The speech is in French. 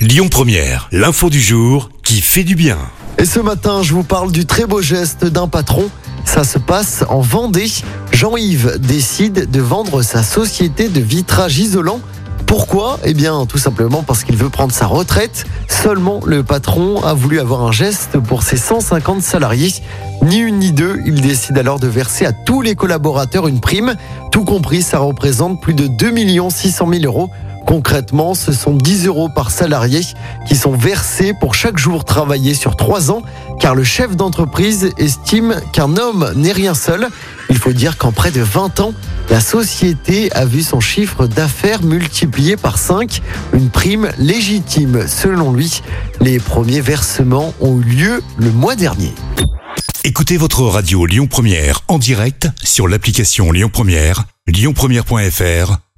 Lyon Première, l'info du jour qui fait du bien. Et ce matin, je vous parle du très beau geste d'un patron. Ça se passe en Vendée. Jean-Yves décide de vendre sa société de vitrage isolant. Pourquoi? Eh bien, tout simplement parce qu'il veut prendre sa retraite. Seulement, le patron a voulu avoir un geste pour ses 150 salariés. Ni une ni deux, il décide alors de verser à tous les collaborateurs une prime. Tout compris, ça représente plus de 2 600 000 euros. Concrètement, ce sont 10 euros par salarié qui sont versés pour chaque jour travaillé sur 3 ans, car le chef d'entreprise estime qu'un homme n'est rien seul. Il faut dire qu'en près de 20 ans, la société a vu son chiffre d'affaires multiplié par 5, une prime légitime selon lui. Les premiers versements ont eu lieu le mois dernier. Écoutez votre radio Lyon Première en direct sur l'application Lyon Première, lyonpremière.fr